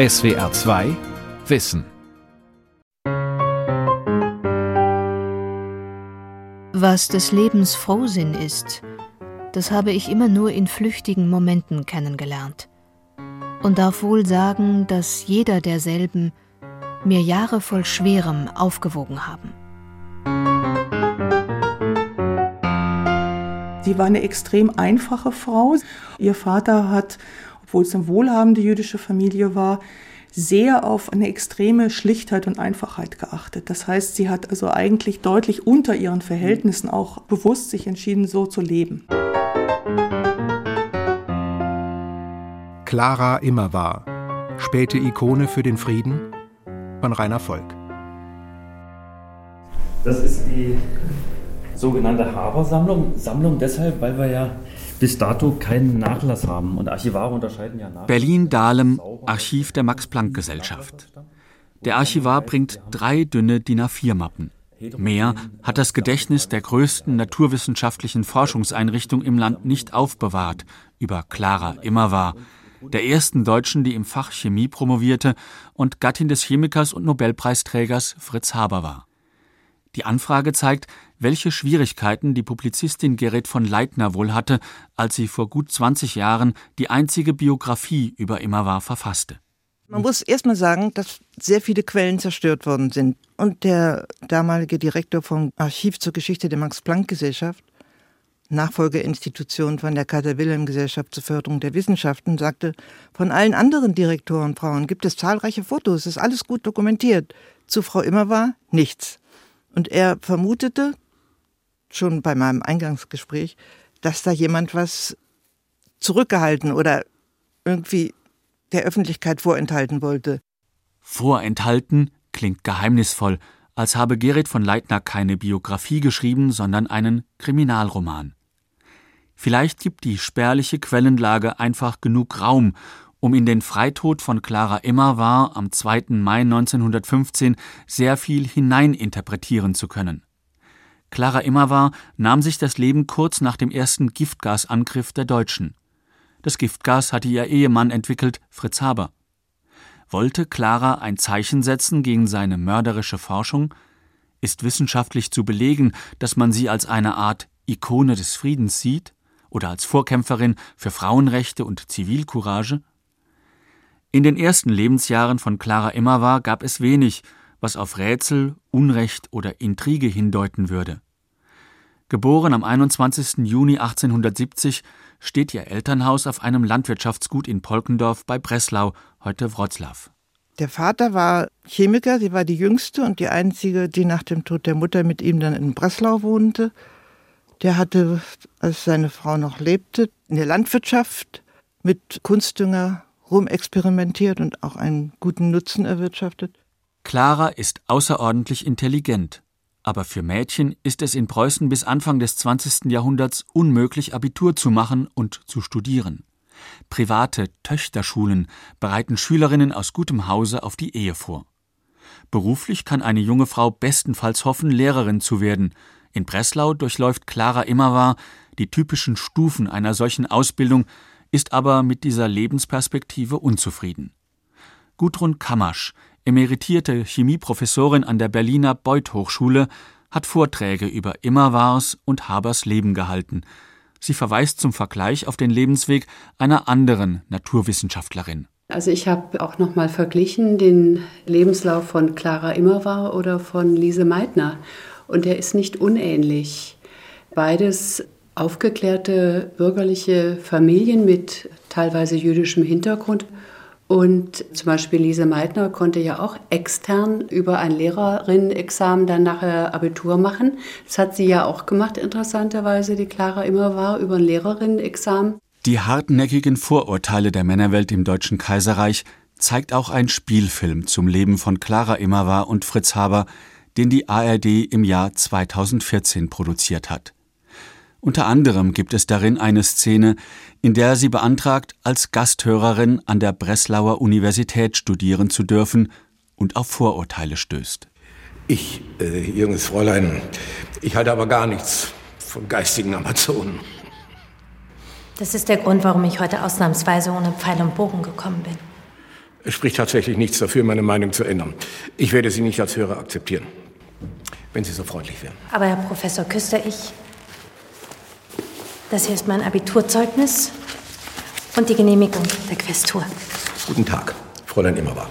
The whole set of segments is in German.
SWR 2 Wissen Was des Lebens Frohsinn ist, das habe ich immer nur in flüchtigen Momenten kennengelernt und darf wohl sagen, dass jeder derselben mir Jahre voll Schwerem aufgewogen haben. Sie war eine extrem einfache Frau. Ihr Vater hat, obwohl es eine wohlhabende jüdische Familie war, sehr auf eine extreme Schlichtheit und Einfachheit geachtet. Das heißt, sie hat also eigentlich deutlich unter ihren Verhältnissen auch bewusst sich entschieden, so zu leben. Clara immer war, späte Ikone für den Frieden von Rainer Volk. Das ist die sogenannte Haber-Sammlung. Sammlung deshalb, weil wir ja bis dato keinen Nachlass haben. Und Archivare unterscheiden ja nach. Berlin-Dahlem, Archiv der Max-Planck-Gesellschaft. Der Archivar bringt drei dünne DIN A4-Mappen. Mehr hat das Gedächtnis der größten naturwissenschaftlichen Forschungseinrichtung im Land nicht aufbewahrt, über Clara Immerwahr, der ersten Deutschen, die im Fach Chemie promovierte und Gattin des Chemikers und Nobelpreisträgers Fritz Haber war. Die Anfrage zeigt, welche Schwierigkeiten die Publizistin Gerrit von Leitner wohl hatte, als sie vor gut 20 Jahren die einzige Biografie über Immerwahr verfasste. Man muss erst mal sagen, dass sehr viele Quellen zerstört worden sind. Und der damalige Direktor vom Archiv zur Geschichte der Max-Planck-Gesellschaft, Nachfolgeinstitution von der Kaiser-Wilhelm-Gesellschaft zur Förderung der Wissenschaften, sagte, von allen anderen Direktorenfrauen gibt es zahlreiche Fotos, ist alles gut dokumentiert. Zu Frau Immerwahr nichts. Und er vermutete, schon bei meinem Eingangsgespräch, dass da jemand was zurückgehalten oder irgendwie der Öffentlichkeit vorenthalten wollte. Vorenthalten klingt geheimnisvoll, als habe Gerrit von Leitner keine Biografie geschrieben, sondern einen Kriminalroman. Vielleicht gibt die spärliche Quellenlage einfach genug Raum, um in den Freitod von Clara Immerwahr am 2. Mai 1915 sehr viel hineininterpretieren zu können. Clara Immerwahr nahm sich das Leben kurz nach dem ersten Giftgasangriff der Deutschen. Das Giftgas hatte ihr Ehemann entwickelt, Fritz Haber. Wollte Clara ein Zeichen setzen gegen seine mörderische Forschung? Ist wissenschaftlich zu belegen, dass man sie als eine Art Ikone des Friedens sieht oder als Vorkämpferin für Frauenrechte und Zivilcourage? In den ersten Lebensjahren von Clara Immerwahr gab es wenig, was auf Rätsel, Unrecht oder Intrige hindeuten würde. Geboren am 21. Juni 1870 steht ihr Elternhaus auf einem Landwirtschaftsgut in Polkendorf bei Breslau, heute Wroclaw. Der Vater war Chemiker, sie war die jüngste und die einzige, die nach dem Tod der Mutter mit ihm dann in Breslau wohnte. Der hatte, als seine Frau noch lebte, in der Landwirtschaft mit Kunstdünger rumexperimentiert und auch einen guten Nutzen erwirtschaftet. Clara ist außerordentlich intelligent, aber für Mädchen ist es in Preußen bis Anfang des 20. Jahrhunderts unmöglich, Abitur zu machen und zu studieren. Private Töchterschulen bereiten Schülerinnen aus gutem Hause auf die Ehe vor. Beruflich kann eine junge Frau bestenfalls hoffen, Lehrerin zu werden. In Breslau durchläuft Clara Immerwahr die typischen Stufen einer solchen Ausbildung, ist aber mit dieser Lebensperspektive unzufrieden. Gudrun Kamasch emeritierte Chemieprofessorin an der Berliner Beuth Hochschule, hat Vorträge über Immerwahrs und Habers Leben gehalten. Sie verweist zum Vergleich auf den Lebensweg einer anderen Naturwissenschaftlerin. Also ich habe auch noch mal verglichen den Lebenslauf von Clara Immerwahr oder von Lise Meitner und der ist nicht unähnlich. Beides aufgeklärte bürgerliche Familien mit teilweise jüdischem Hintergrund und zum Beispiel Lise Meitner konnte ja auch extern über ein Lehrerinnenexamen dann nachher Abitur machen. Das hat sie ja auch gemacht, interessanterweise, die Clara immer war, über ein Lehrerinnenexamen. Die hartnäckigen Vorurteile der Männerwelt im Deutschen Kaiserreich zeigt auch ein Spielfilm zum Leben von Clara Immerwahr und Fritz Haber, den die ARD im Jahr 2014 produziert hat. Unter anderem gibt es darin eine Szene, in der sie beantragt, als Gasthörerin an der Breslauer Universität studieren zu dürfen und auf Vorurteile stößt. Ich, äh, junges Fräulein, ich halte aber gar nichts von geistigen Amazonen. Das ist der Grund, warum ich heute ausnahmsweise ohne Pfeil und Bogen gekommen bin. Es spricht tatsächlich nichts dafür, meine Meinung zu ändern. Ich werde Sie nicht als Hörer akzeptieren, wenn Sie so freundlich wären. Aber Herr Professor Küster, ich. Das hier ist mein Abiturzeugnis und die Genehmigung der Questur. Guten Tag, Fräulein Immerwahr.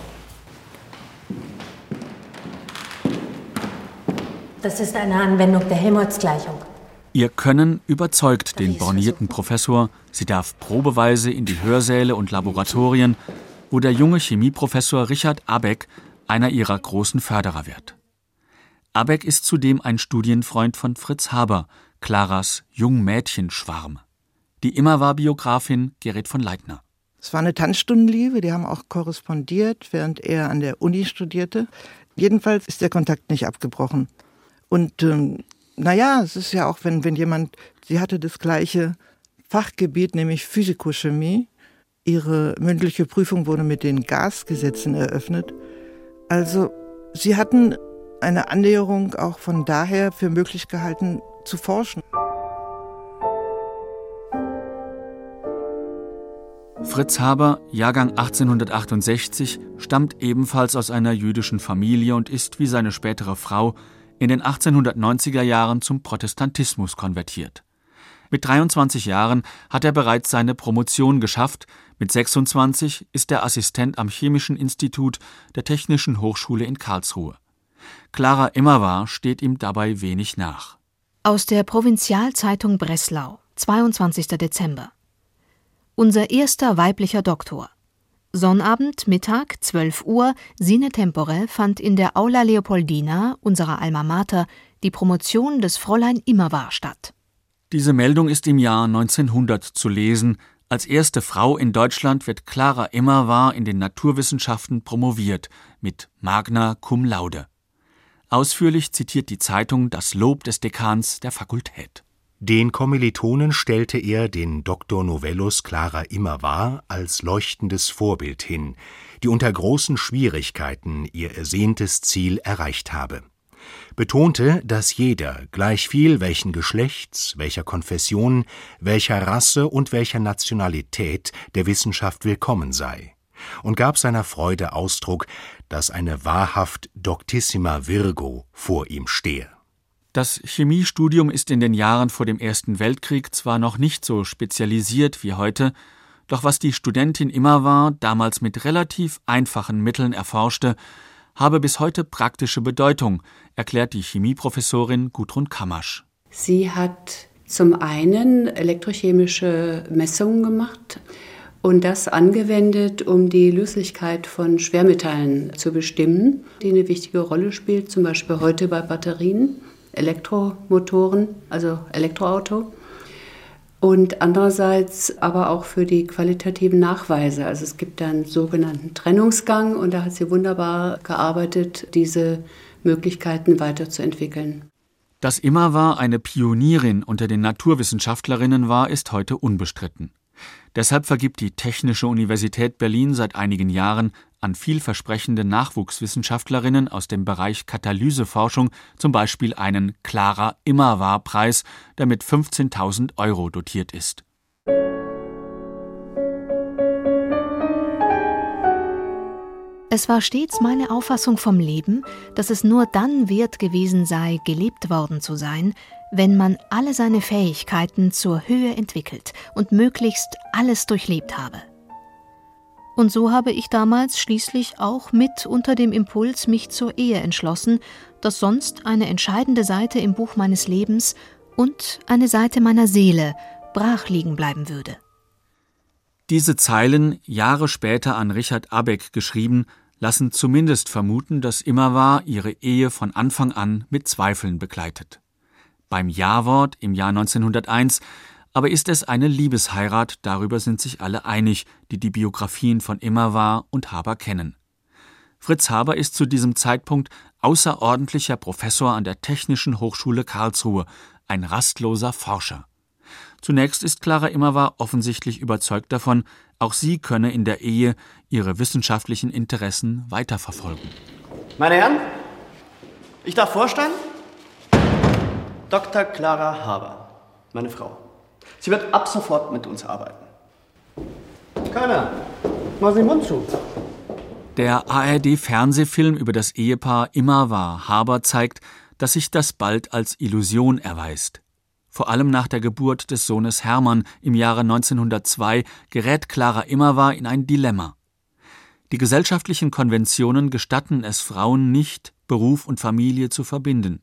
Das ist eine Anwendung der Helmholtz-Gleichung. Ihr Können überzeugt den bornierten Professor. Sie darf probeweise in die Hörsäle und Laboratorien, wo der junge Chemieprofessor Richard Abeck einer ihrer großen Förderer wird. Abeck ist zudem ein Studienfreund von Fritz Haber, Claras Jungmädchenschwarm. Die Immerwahr-Biografin Gerrit von Leitner. Es war eine Tanzstundenliebe, die haben auch korrespondiert, während er an der Uni studierte. Jedenfalls ist der Kontakt nicht abgebrochen. Und ähm, naja, es ist ja auch, wenn, wenn jemand, sie hatte das gleiche Fachgebiet, nämlich Physikochemie. Ihre mündliche Prüfung wurde mit den Gasgesetzen eröffnet. Also sie hatten eine Annäherung auch von daher für möglich gehalten zu forschen. Fritz Haber, Jahrgang 1868, stammt ebenfalls aus einer jüdischen Familie und ist wie seine spätere Frau in den 1890er Jahren zum Protestantismus konvertiert. Mit 23 Jahren hat er bereits seine Promotion geschafft, mit 26 ist er Assistent am Chemischen Institut der Technischen Hochschule in Karlsruhe. Clara Immerwahr steht ihm dabei wenig nach. Aus der Provinzialzeitung Breslau, 22. Dezember. Unser erster weiblicher Doktor. Sonnabend, Mittag, 12 Uhr, Sine Tempore fand in der Aula Leopoldina, unserer Alma Mater, die Promotion des Fräulein Immerwahr statt. Diese Meldung ist im Jahr 1900 zu lesen. Als erste Frau in Deutschland wird Clara Immerwahr in den Naturwissenschaften promoviert mit Magna cum laude. Ausführlich zitiert die Zeitung das Lob des Dekans der Fakultät. Den Kommilitonen stellte er den Dr. Novellus Clara Immerwahr als leuchtendes Vorbild hin, die unter großen Schwierigkeiten ihr ersehntes Ziel erreicht habe. Betonte, dass jeder, gleichviel welchen Geschlechts, welcher Konfession, welcher Rasse und welcher Nationalität der Wissenschaft willkommen sei und gab seiner Freude Ausdruck, dass eine wahrhaft Doctissima Virgo vor ihm stehe. Das Chemiestudium ist in den Jahren vor dem Ersten Weltkrieg zwar noch nicht so spezialisiert wie heute, doch was die Studentin immer war, damals mit relativ einfachen Mitteln erforschte, habe bis heute praktische Bedeutung, erklärt die Chemieprofessorin Gudrun Kamasch. Sie hat zum einen elektrochemische Messungen gemacht und das angewendet, um die Löslichkeit von Schwermetallen zu bestimmen, die eine wichtige Rolle spielt, zum Beispiel heute bei Batterien. Elektromotoren, also Elektroauto. Und andererseits aber auch für die qualitativen Nachweise. Also es gibt einen sogenannten Trennungsgang und da hat sie wunderbar gearbeitet, diese Möglichkeiten weiterzuentwickeln. Dass immer war eine Pionierin unter den Naturwissenschaftlerinnen war, ist heute unbestritten. Deshalb vergibt die Technische Universität Berlin seit einigen Jahren an vielversprechende Nachwuchswissenschaftlerinnen aus dem Bereich Katalyseforschung zum Beispiel einen Clara Immerwahr-Preis, der mit 15.000 Euro dotiert ist. Es war stets meine Auffassung vom Leben, dass es nur dann wert gewesen sei, gelebt worden zu sein, wenn man alle seine Fähigkeiten zur Höhe entwickelt und möglichst alles durchlebt habe. Und so habe ich damals schließlich auch mit unter dem Impuls mich zur Ehe entschlossen, dass sonst eine entscheidende Seite im Buch meines Lebens und eine Seite meiner Seele brach liegen bleiben würde. Diese Zeilen, Jahre später an Richard Abeck geschrieben, lassen zumindest vermuten, dass Immerwahr ihre Ehe von Anfang an mit Zweifeln begleitet beim Ja-Wort im Jahr 1901, aber ist es eine Liebesheirat, darüber sind sich alle einig, die die Biografien von Immerwahr und Haber kennen. Fritz Haber ist zu diesem Zeitpunkt außerordentlicher Professor an der Technischen Hochschule Karlsruhe, ein rastloser Forscher. Zunächst ist Clara Immerwahr offensichtlich überzeugt davon, auch sie könne in der Ehe ihre wissenschaftlichen Interessen weiterverfolgen. Meine Herren, ich darf vorstellen, Dr. Clara Haber, meine Frau. Sie wird ab sofort mit uns arbeiten. Keiner, Sie den Mund zu. Der ARD-Fernsehfilm über das Ehepaar Immer war Haber zeigt, dass sich das bald als Illusion erweist. Vor allem nach der Geburt des Sohnes Hermann im Jahre 1902 gerät Clara Immerwahr in ein Dilemma. Die gesellschaftlichen Konventionen gestatten es Frauen nicht, Beruf und Familie zu verbinden.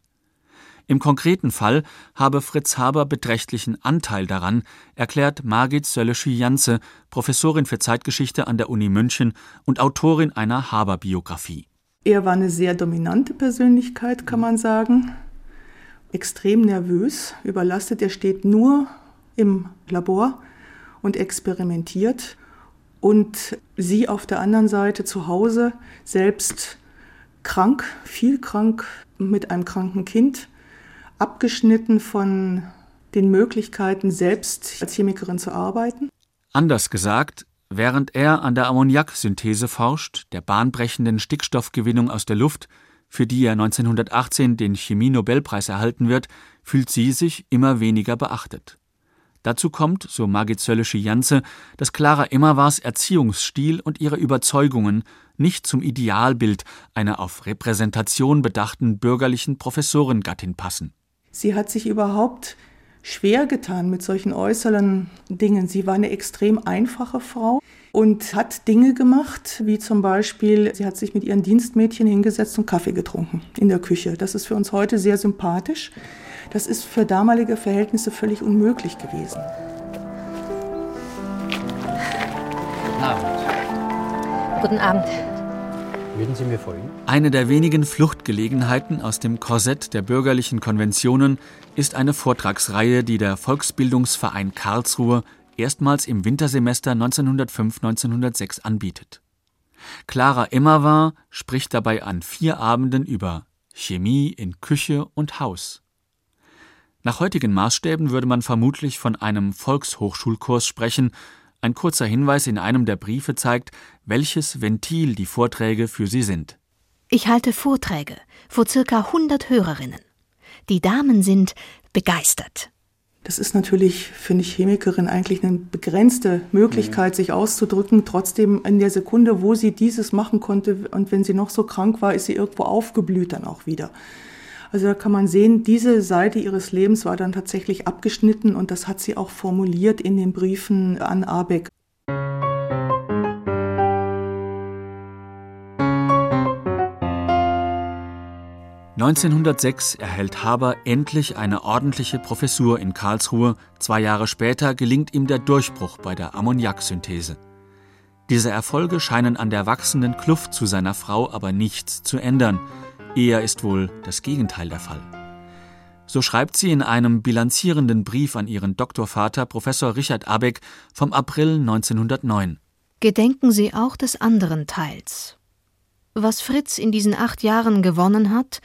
Im konkreten Fall habe Fritz Haber beträchtlichen Anteil daran, erklärt Margit Sölleschi-Janze, Professorin für Zeitgeschichte an der Uni München und Autorin einer Haber-Biografie. Er war eine sehr dominante Persönlichkeit, kann man sagen. Extrem nervös, überlastet. Er steht nur im Labor und experimentiert. Und sie auf der anderen Seite zu Hause, selbst krank, viel krank, mit einem kranken Kind, abgeschnitten von den Möglichkeiten, selbst als Chemikerin zu arbeiten. Anders gesagt, während er an der Ammoniaksynthese forscht, der bahnbrechenden Stickstoffgewinnung aus der Luft, für die er 1918 den Chemie-Nobelpreis erhalten wird, fühlt sie sich immer weniger beachtet. Dazu kommt, so Margit Zöllische-Janze, dass Clara Immerwahrs Erziehungsstil und ihre Überzeugungen nicht zum Idealbild einer auf Repräsentation bedachten bürgerlichen Professorengattin passen. Sie hat sich überhaupt schwer getan mit solchen äußeren Dingen. Sie war eine extrem einfache Frau und hat Dinge gemacht, wie zum Beispiel, sie hat sich mit ihren Dienstmädchen hingesetzt und Kaffee getrunken in der Küche. Das ist für uns heute sehr sympathisch. Das ist für damalige Verhältnisse völlig unmöglich gewesen. Guten Abend. Guten Abend. Würden Sie mir folgen? Eine der wenigen Fluchtgelegenheiten aus dem Korsett der bürgerlichen Konventionen ist eine Vortragsreihe, die der Volksbildungsverein Karlsruhe erstmals im Wintersemester 1905-1906 anbietet. Clara Immerwahr spricht dabei an vier Abenden über Chemie in Küche und Haus. Nach heutigen Maßstäben würde man vermutlich von einem Volkshochschulkurs sprechen, ein kurzer Hinweis in einem der Briefe zeigt, welches Ventil die Vorträge für sie sind. Ich halte Vorträge vor circa 100 Hörerinnen. Die Damen sind begeistert. Das ist natürlich für eine Chemikerin eigentlich eine begrenzte Möglichkeit, mhm. sich auszudrücken. Trotzdem in der Sekunde, wo sie dieses machen konnte und wenn sie noch so krank war, ist sie irgendwo aufgeblüht dann auch wieder. Also da kann man sehen, diese Seite ihres Lebens war dann tatsächlich abgeschnitten und das hat sie auch formuliert in den Briefen an Abeck. (1906) erhält Haber endlich eine ordentliche Professur in Karlsruhe, zwei Jahre später gelingt ihm der Durchbruch bei der Ammoniaksynthese. Diese Erfolge scheinen an der wachsenden Kluft zu seiner Frau aber nichts zu ändern Eher ist wohl das Gegenteil der Fall. So schreibt sie in einem bilanzierenden Brief an ihren Doktorvater Professor Richard Abeck vom April 1909. Gedenken Sie auch des anderen Teils. Was Fritz in diesen acht Jahren gewonnen hat,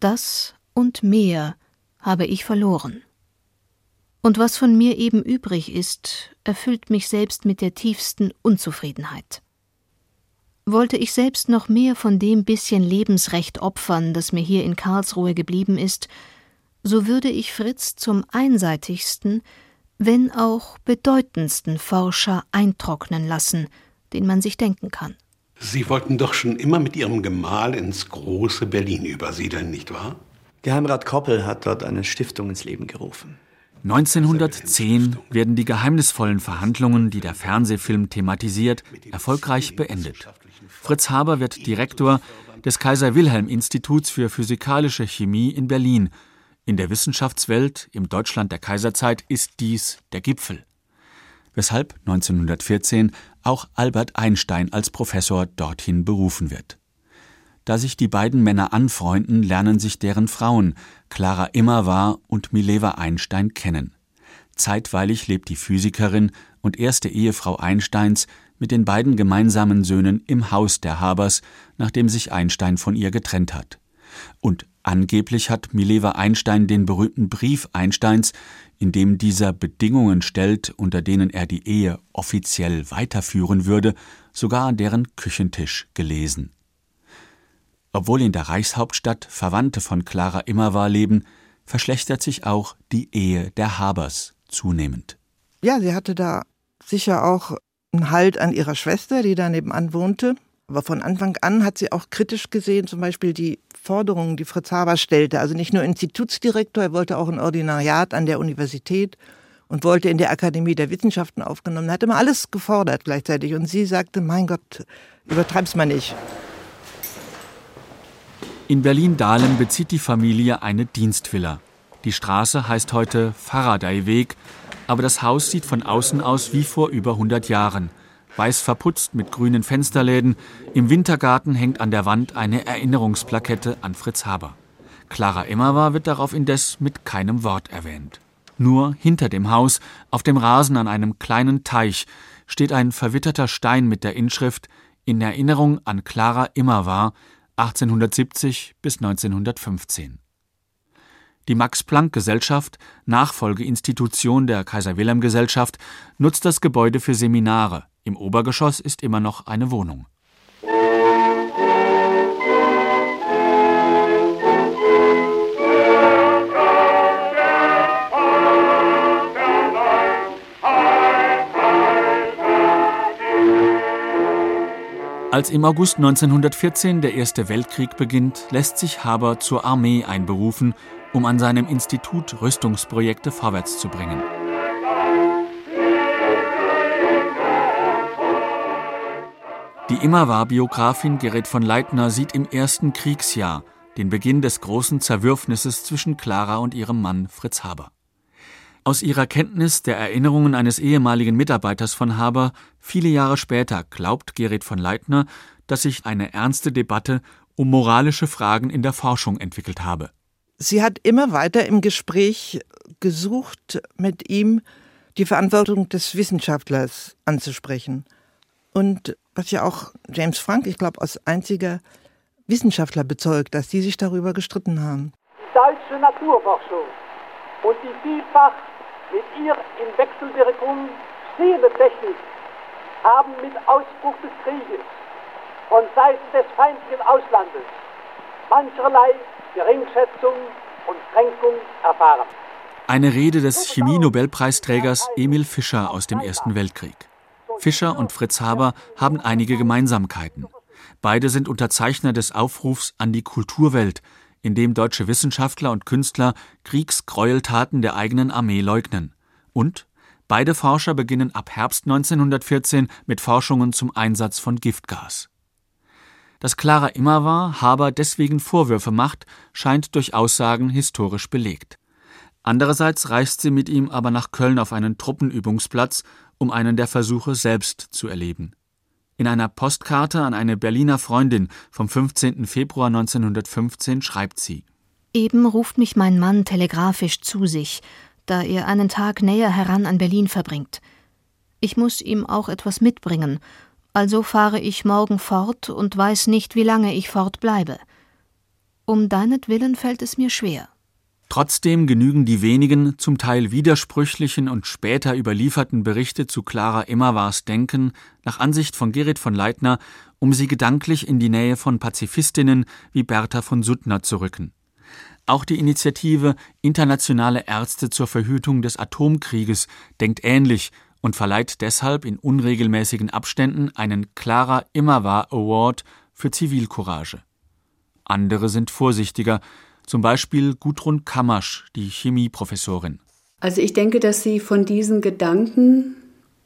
das und mehr habe ich verloren. Und was von mir eben übrig ist, erfüllt mich selbst mit der tiefsten Unzufriedenheit. Wollte ich selbst noch mehr von dem bisschen Lebensrecht opfern, das mir hier in Karlsruhe geblieben ist, so würde ich Fritz zum einseitigsten, wenn auch bedeutendsten Forscher eintrocknen lassen, den man sich denken kann. Sie wollten doch schon immer mit Ihrem Gemahl ins große Berlin übersiedeln, nicht wahr? Geheimrat Koppel hat dort eine Stiftung ins Leben gerufen. 1910 werden die geheimnisvollen Verhandlungen, die der Fernsehfilm thematisiert, erfolgreich beendet. Fritz Haber wird Direktor des Kaiser-Wilhelm-Instituts für physikalische Chemie in Berlin. In der Wissenschaftswelt im Deutschland der Kaiserzeit ist dies der Gipfel. Weshalb 1914 auch Albert Einstein als Professor dorthin berufen wird. Da sich die beiden Männer anfreunden, lernen sich deren Frauen, Clara Immerwahr und Mileva Einstein, kennen. Zeitweilig lebt die Physikerin und erste Ehefrau Einsteins mit den beiden gemeinsamen Söhnen im Haus der Habers, nachdem sich Einstein von ihr getrennt hat. Und angeblich hat Mileva Einstein den berühmten Brief Einsteins, in dem dieser Bedingungen stellt, unter denen er die Ehe offiziell weiterführen würde, sogar an deren Küchentisch gelesen. Obwohl in der Reichshauptstadt Verwandte von Clara Immerwahr leben, verschlechtert sich auch die Ehe der Habers zunehmend. Ja, sie hatte da sicher auch einen Halt an ihrer Schwester, die da nebenan wohnte, Aber von Anfang an hat sie auch kritisch gesehen, zum Beispiel die Forderungen, die Fritz Haber stellte. Also nicht nur Institutsdirektor, er wollte auch ein Ordinariat an der Universität und wollte in der Akademie der Wissenschaften aufgenommen. Hat immer alles gefordert gleichzeitig. Und sie sagte, mein Gott, übertreib's mal nicht. In Berlin-Dahlem bezieht die Familie eine Dienstvilla. Die Straße heißt heute Faraday-Weg, aber das Haus sieht von außen aus wie vor über 100 Jahren. Weiß verputzt mit grünen Fensterläden. Im Wintergarten hängt an der Wand eine Erinnerungsplakette an Fritz Haber. Clara Immerwahr wird darauf indes mit keinem Wort erwähnt. Nur hinter dem Haus, auf dem Rasen an einem kleinen Teich, steht ein verwitterter Stein mit der Inschrift In Erinnerung an Clara Immerwahr 1870 bis 1915. Die Max-Planck-Gesellschaft, Nachfolgeinstitution der Kaiser-Wilhelm-Gesellschaft, nutzt das Gebäude für Seminare. Im Obergeschoss ist immer noch eine Wohnung. Als im August 1914 der Erste Weltkrieg beginnt, lässt sich Haber zur Armee einberufen, um an seinem Institut Rüstungsprojekte vorwärts zu bringen. Die Immerwahr-Biografin Gerrit von Leitner sieht im ersten Kriegsjahr den Beginn des großen Zerwürfnisses zwischen Clara und ihrem Mann Fritz Haber. Aus ihrer Kenntnis der Erinnerungen eines ehemaligen Mitarbeiters von Haber viele Jahre später glaubt Gerrit von Leitner, dass sich eine ernste Debatte um moralische Fragen in der Forschung entwickelt habe. Sie hat immer weiter im Gespräch gesucht, mit ihm die Verantwortung des Wissenschaftlers anzusprechen. Und was ja auch James Frank, ich glaube, als einziger Wissenschaftler bezeugt, dass die sich darüber gestritten haben. Die deutsche Naturforschung und die vielfach mit ihr in Wechselwirkung stehende Technik haben mit Ausbruch des Krieges von Seiten des feindlichen Auslandes mancherlei Geringschätzung und Kränkung erfahren. Eine Rede des Chemie-Nobelpreisträgers Emil Fischer aus dem Ersten Weltkrieg. Fischer und Fritz Haber haben einige Gemeinsamkeiten. Beide sind Unterzeichner des Aufrufs an die Kulturwelt, in dem deutsche Wissenschaftler und Künstler Kriegsgräueltaten der eigenen Armee leugnen. Und beide Forscher beginnen ab Herbst 1914 mit Forschungen zum Einsatz von Giftgas. Dass Clara immer war, Haber deswegen Vorwürfe macht, scheint durch Aussagen historisch belegt. Andererseits reist sie mit ihm aber nach Köln auf einen Truppenübungsplatz, um einen der Versuche selbst zu erleben. In einer Postkarte an eine Berliner Freundin vom 15. Februar 1915 schreibt sie Eben ruft mich mein Mann telegrafisch zu sich, da er einen Tag näher heran an Berlin verbringt. Ich muss ihm auch etwas mitbringen, also fahre ich morgen fort und weiß nicht, wie lange ich fortbleibe. Um deinetwillen fällt es mir schwer. Trotzdem genügen die wenigen, zum Teil widersprüchlichen und später überlieferten Berichte zu Clara Immerwahrs Denken nach Ansicht von Gerrit von Leitner, um sie gedanklich in die Nähe von Pazifistinnen wie Bertha von Suttner zu rücken. Auch die Initiative Internationale Ärzte zur Verhütung des Atomkrieges denkt ähnlich und verleiht deshalb in unregelmäßigen Abständen einen Clara Immerwahr Award für Zivilcourage. Andere sind vorsichtiger zum Beispiel Gudrun Kammasch, die Chemieprofessorin. Also ich denke, dass sie von diesen Gedanken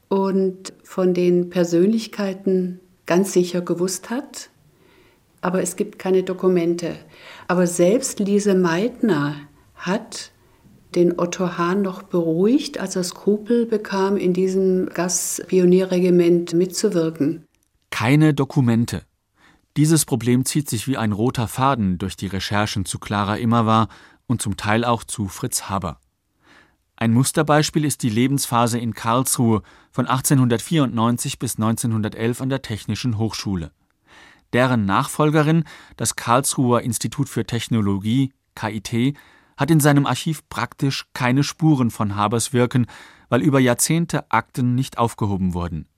und von den Persönlichkeiten ganz sicher gewusst hat, aber es gibt keine Dokumente. Aber selbst Lise Meitner hat den Otto Hahn noch beruhigt, als er Skrupel bekam, in diesem Gaspionierregiment mitzuwirken. Keine Dokumente. Dieses Problem zieht sich wie ein roter Faden durch die Recherchen zu Clara Immerwahr und zum Teil auch zu Fritz Haber. Ein Musterbeispiel ist die Lebensphase in Karlsruhe von 1894 bis 1911 an der Technischen Hochschule. Deren Nachfolgerin, das Karlsruher Institut für Technologie KIT, hat in seinem Archiv praktisch keine Spuren von Habers Wirken, weil über Jahrzehnte Akten nicht aufgehoben wurden.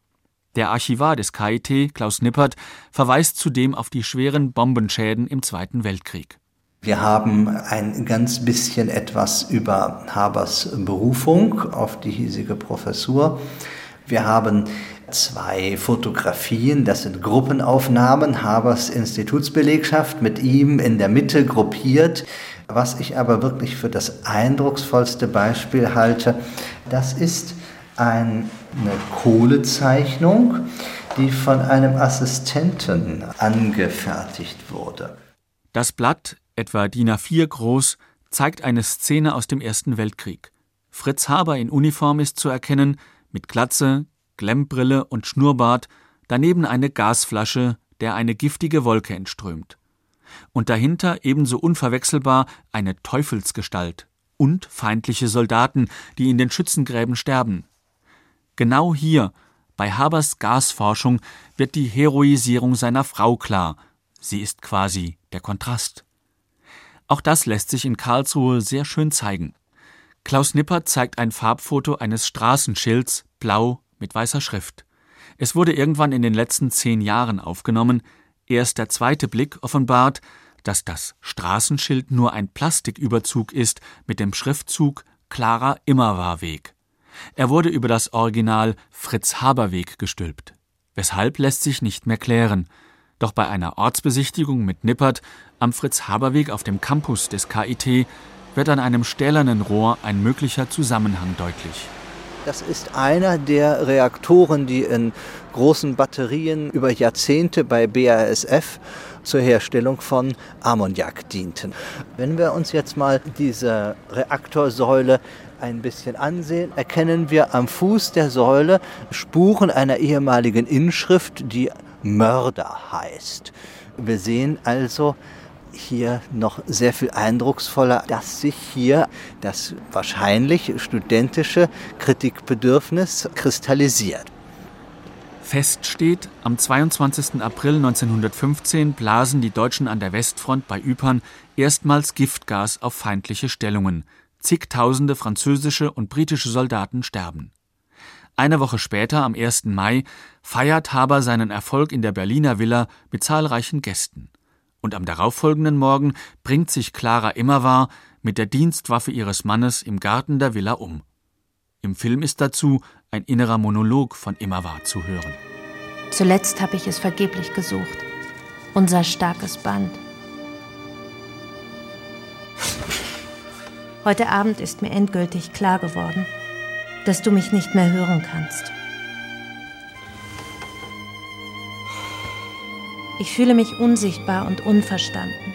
Der Archivar des KIT, Klaus Nippert, verweist zudem auf die schweren Bombenschäden im Zweiten Weltkrieg. Wir haben ein ganz bisschen etwas über Habers Berufung auf die hiesige Professur. Wir haben zwei Fotografien, das sind Gruppenaufnahmen, Habers Institutsbelegschaft mit ihm in der Mitte gruppiert. Was ich aber wirklich für das eindrucksvollste Beispiel halte, das ist eine Kohlezeichnung, die von einem Assistenten angefertigt wurde. Das Blatt, etwa DIN A4 groß, zeigt eine Szene aus dem Ersten Weltkrieg. Fritz Haber in Uniform ist zu erkennen, mit Glatze, Glemmbrille und Schnurrbart, daneben eine Gasflasche, der eine giftige Wolke entströmt. Und dahinter ebenso unverwechselbar eine Teufelsgestalt und feindliche Soldaten, die in den Schützengräben sterben. Genau hier, bei Habers Gasforschung, wird die Heroisierung seiner Frau klar. Sie ist quasi der Kontrast. Auch das lässt sich in Karlsruhe sehr schön zeigen. Klaus Nippert zeigt ein Farbfoto eines Straßenschilds, blau mit weißer Schrift. Es wurde irgendwann in den letzten zehn Jahren aufgenommen. Erst der zweite Blick offenbart, dass das Straßenschild nur ein Plastiküberzug ist mit dem Schriftzug Clara Immerwahrweg. Er wurde über das Original Fritz Haber Weg gestülpt. Weshalb lässt sich nicht mehr klären. Doch bei einer Ortsbesichtigung mit Nippert am Fritz Haber Weg auf dem Campus des KIT wird an einem stählernen Rohr ein möglicher Zusammenhang deutlich. Das ist einer der Reaktoren, die in großen Batterien über Jahrzehnte bei BASF zur Herstellung von Ammoniak dienten. Wenn wir uns jetzt mal diese Reaktorsäule ein bisschen ansehen, erkennen wir am Fuß der Säule Spuren einer ehemaligen Inschrift, die Mörder heißt. Wir sehen also, hier noch sehr viel eindrucksvoller, dass sich hier das wahrscheinlich studentische Kritikbedürfnis kristallisiert. Fest steht, am 22. April 1915 blasen die Deutschen an der Westfront bei Ypern erstmals Giftgas auf feindliche Stellungen. Zigtausende französische und britische Soldaten sterben. Eine Woche später, am 1. Mai, feiert Haber seinen Erfolg in der Berliner Villa mit zahlreichen Gästen und am darauffolgenden Morgen bringt sich Clara Immerwahr mit der Dienstwaffe ihres Mannes im Garten der Villa um. Im Film ist dazu ein innerer Monolog von Immerwahr zu hören. Zuletzt habe ich es vergeblich gesucht. Unser starkes Band. Heute Abend ist mir endgültig klar geworden, dass du mich nicht mehr hören kannst. Ich fühle mich unsichtbar und unverstanden,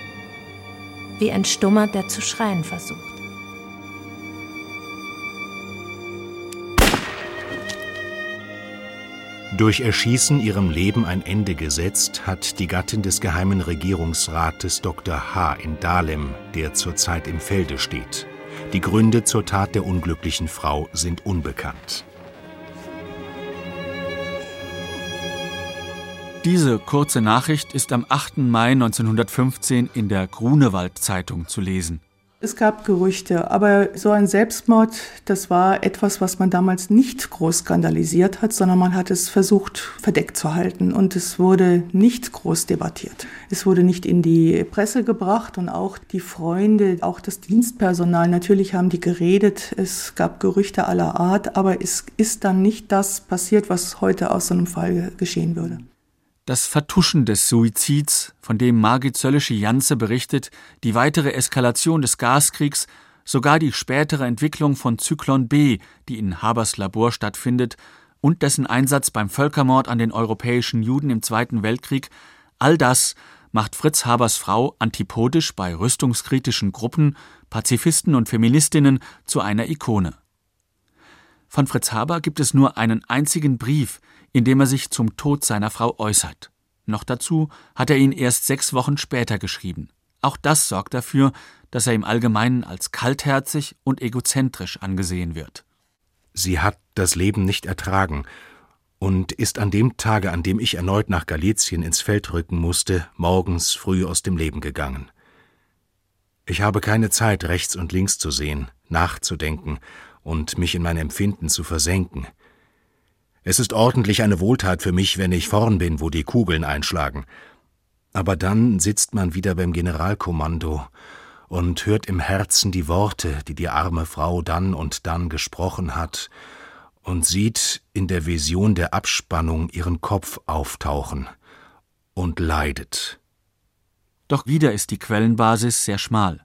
wie ein Stummer, der zu schreien versucht. Durch Erschießen ihrem Leben ein Ende gesetzt hat die Gattin des geheimen Regierungsrates Dr. H. in Dahlem, der zurzeit im Felde steht. Die Gründe zur Tat der unglücklichen Frau sind unbekannt. Diese kurze Nachricht ist am 8. Mai 1915 in der Grunewald Zeitung zu lesen. Es gab Gerüchte, aber so ein Selbstmord, das war etwas, was man damals nicht groß skandalisiert hat, sondern man hat es versucht verdeckt zu halten und es wurde nicht groß debattiert. Es wurde nicht in die Presse gebracht und auch die Freunde, auch das Dienstpersonal, natürlich haben die geredet, es gab Gerüchte aller Art, aber es ist dann nicht das passiert, was heute aus so einem Fall geschehen würde. Das Vertuschen des Suizids, von dem Margit Zöllische-Janze berichtet, die weitere Eskalation des Gaskriegs, sogar die spätere Entwicklung von Zyklon B, die in Habers Labor stattfindet, und dessen Einsatz beim Völkermord an den europäischen Juden im Zweiten Weltkrieg, all das macht Fritz Habers Frau antipodisch bei rüstungskritischen Gruppen, Pazifisten und Feministinnen zu einer Ikone. Von Fritz Haber gibt es nur einen einzigen Brief, in dem er sich zum Tod seiner Frau äußert. Noch dazu hat er ihn erst sechs Wochen später geschrieben. Auch das sorgt dafür, dass er im Allgemeinen als kaltherzig und egozentrisch angesehen wird. Sie hat das Leben nicht ertragen und ist an dem Tage, an dem ich erneut nach Galizien ins Feld rücken musste, morgens früh aus dem Leben gegangen. Ich habe keine Zeit, rechts und links zu sehen, nachzudenken und mich in mein Empfinden zu versenken. Es ist ordentlich eine Wohltat für mich, wenn ich vorn bin, wo die Kugeln einschlagen. Aber dann sitzt man wieder beim Generalkommando und hört im Herzen die Worte, die die arme Frau dann und dann gesprochen hat, und sieht in der Vision der Abspannung ihren Kopf auftauchen und leidet. Doch wieder ist die Quellenbasis sehr schmal.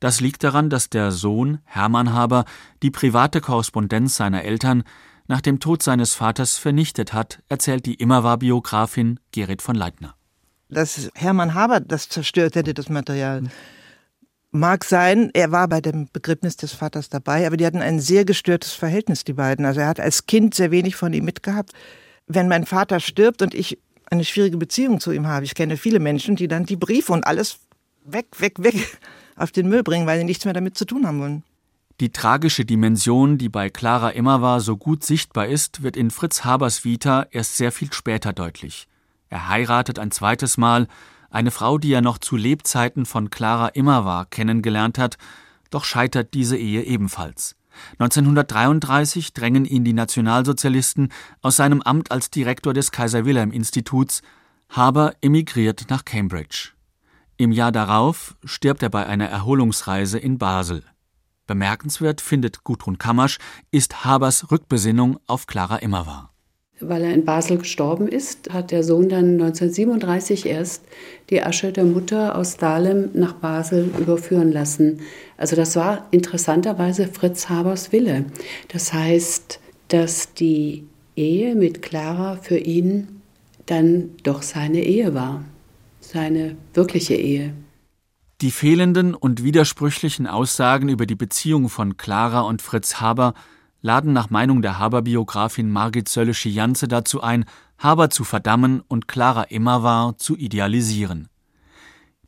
Das liegt daran, dass der Sohn, Hermann Haber, die private Korrespondenz seiner Eltern nach dem Tod seines Vaters vernichtet hat, erzählt die Immerwahr-Biografin Gerrit von Leitner. Dass Hermann Haber das zerstört hätte, das Material, mag sein. Er war bei dem Begräbnis des Vaters dabei, aber die hatten ein sehr gestörtes Verhältnis, die beiden. Also er hat als Kind sehr wenig von ihm mitgehabt. Wenn mein Vater stirbt und ich eine schwierige Beziehung zu ihm habe, ich kenne viele Menschen, die dann die Briefe und alles weg, weg, weg auf den Müll bringen, weil sie nichts mehr damit zu tun haben wollen. Die tragische Dimension, die bei Clara Immerwahr so gut sichtbar ist, wird in Fritz Habers Vita erst sehr viel später deutlich. Er heiratet ein zweites Mal, eine Frau, die er noch zu Lebzeiten von Clara Immerwahr kennengelernt hat, doch scheitert diese Ehe ebenfalls. 1933 drängen ihn die Nationalsozialisten aus seinem Amt als Direktor des Kaiser Wilhelm Instituts. Haber emigriert nach Cambridge. Im Jahr darauf stirbt er bei einer Erholungsreise in Basel. Bemerkenswert findet Gudrun Kammasch ist Habers Rückbesinnung auf Clara Immerwahr. Weil er in Basel gestorben ist, hat der Sohn dann 1937 erst die Asche der Mutter aus Dahlem nach Basel überführen lassen. Also das war interessanterweise Fritz Habers Wille. Das heißt, dass die Ehe mit Clara für ihn dann doch seine Ehe war seine wirkliche Ehe. Die fehlenden und widersprüchlichen Aussagen über die Beziehung von Clara und Fritz Haber laden nach Meinung der Haber-Biografin Margit Sölle-Schijanze dazu ein, Haber zu verdammen und Clara Immerwahr zu idealisieren.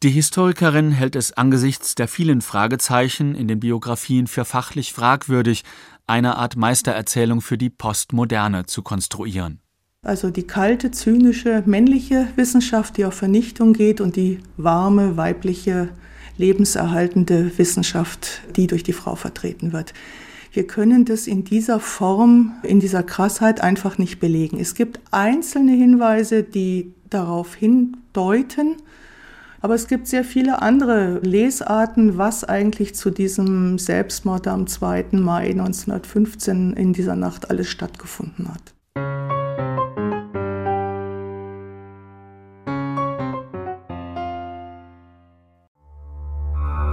Die Historikerin hält es angesichts der vielen Fragezeichen in den Biografien für fachlich fragwürdig, eine Art Meistererzählung für die Postmoderne zu konstruieren. Also die kalte, zynische, männliche Wissenschaft, die auf Vernichtung geht und die warme, weibliche, lebenserhaltende Wissenschaft, die durch die Frau vertreten wird. Wir können das in dieser Form, in dieser Krassheit einfach nicht belegen. Es gibt einzelne Hinweise, die darauf hindeuten, aber es gibt sehr viele andere Lesarten, was eigentlich zu diesem Selbstmord am 2. Mai 1915 in dieser Nacht alles stattgefunden hat.